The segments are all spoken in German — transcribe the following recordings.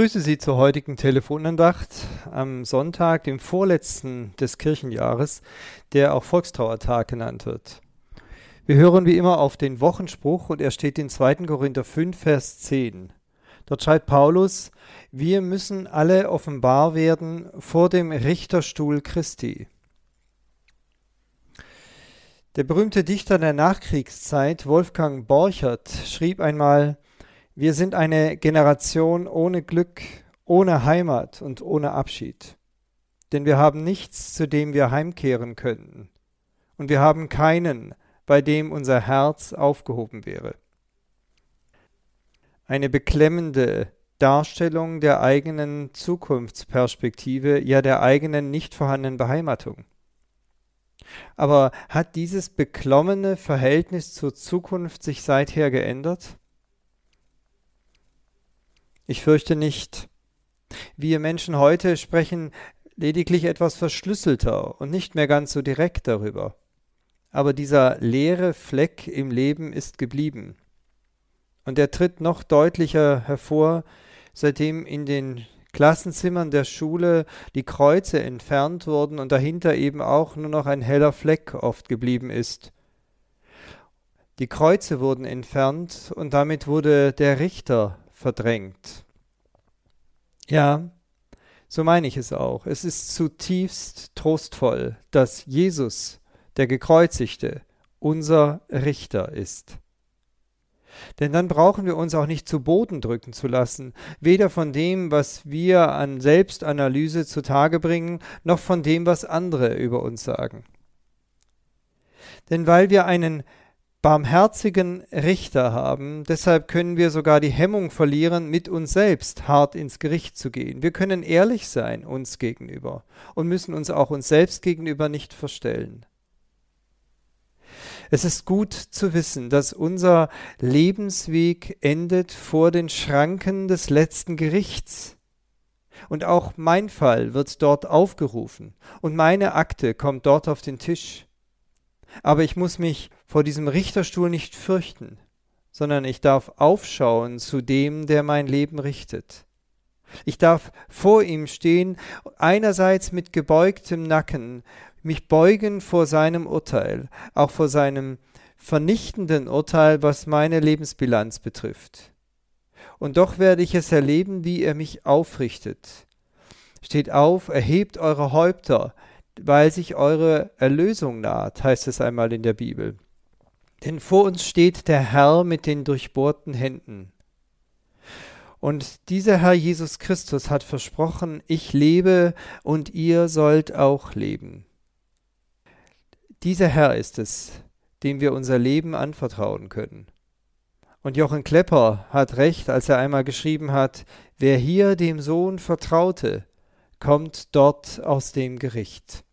grüße Sie zur heutigen Telefonandacht am Sonntag, dem vorletzten des Kirchenjahres, der auch Volkstrauertag genannt wird. Wir hören wie immer auf den Wochenspruch und er steht in 2. Korinther 5, Vers 10. Dort schreibt Paulus, wir müssen alle offenbar werden vor dem Richterstuhl Christi. Der berühmte Dichter der Nachkriegszeit, Wolfgang Borchert, schrieb einmal, wir sind eine Generation ohne Glück, ohne Heimat und ohne Abschied. Denn wir haben nichts, zu dem wir heimkehren könnten. Und wir haben keinen, bei dem unser Herz aufgehoben wäre. Eine beklemmende Darstellung der eigenen Zukunftsperspektive, ja der eigenen nicht vorhandenen Beheimatung. Aber hat dieses beklommene Verhältnis zur Zukunft sich seither geändert? Ich fürchte nicht. Wir Menschen heute sprechen lediglich etwas verschlüsselter und nicht mehr ganz so direkt darüber. Aber dieser leere Fleck im Leben ist geblieben. Und er tritt noch deutlicher hervor, seitdem in den Klassenzimmern der Schule die Kreuze entfernt wurden und dahinter eben auch nur noch ein heller Fleck oft geblieben ist. Die Kreuze wurden entfernt und damit wurde der Richter verdrängt. Ja, so meine ich es auch. Es ist zutiefst trostvoll, dass Jesus, der Gekreuzigte, unser Richter ist. Denn dann brauchen wir uns auch nicht zu Boden drücken zu lassen, weder von dem, was wir an Selbstanalyse zutage bringen, noch von dem, was andere über uns sagen. Denn weil wir einen barmherzigen Richter haben. Deshalb können wir sogar die Hemmung verlieren, mit uns selbst hart ins Gericht zu gehen. Wir können ehrlich sein uns gegenüber und müssen uns auch uns selbst gegenüber nicht verstellen. Es ist gut zu wissen, dass unser Lebensweg endet vor den Schranken des letzten Gerichts. Und auch mein Fall wird dort aufgerufen und meine Akte kommt dort auf den Tisch. Aber ich muss mich vor diesem Richterstuhl nicht fürchten, sondern ich darf aufschauen zu dem, der mein Leben richtet. Ich darf vor ihm stehen, einerseits mit gebeugtem Nacken, mich beugen vor seinem Urteil, auch vor seinem vernichtenden Urteil, was meine Lebensbilanz betrifft. Und doch werde ich es erleben, wie er mich aufrichtet. Steht auf, erhebt eure Häupter, weil sich eure Erlösung naht, heißt es einmal in der Bibel. Denn vor uns steht der Herr mit den durchbohrten Händen. Und dieser Herr Jesus Christus hat versprochen, ich lebe und ihr sollt auch leben. Dieser Herr ist es, dem wir unser Leben anvertrauen können. Und Jochen Klepper hat recht, als er einmal geschrieben hat, wer hier dem Sohn vertraute, kommt dort aus dem Gericht.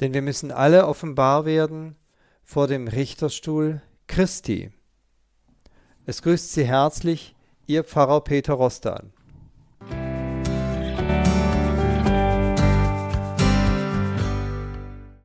Denn wir müssen alle offenbar werden vor dem Richterstuhl Christi. Es grüßt Sie herzlich Ihr Pfarrer Peter Rostan.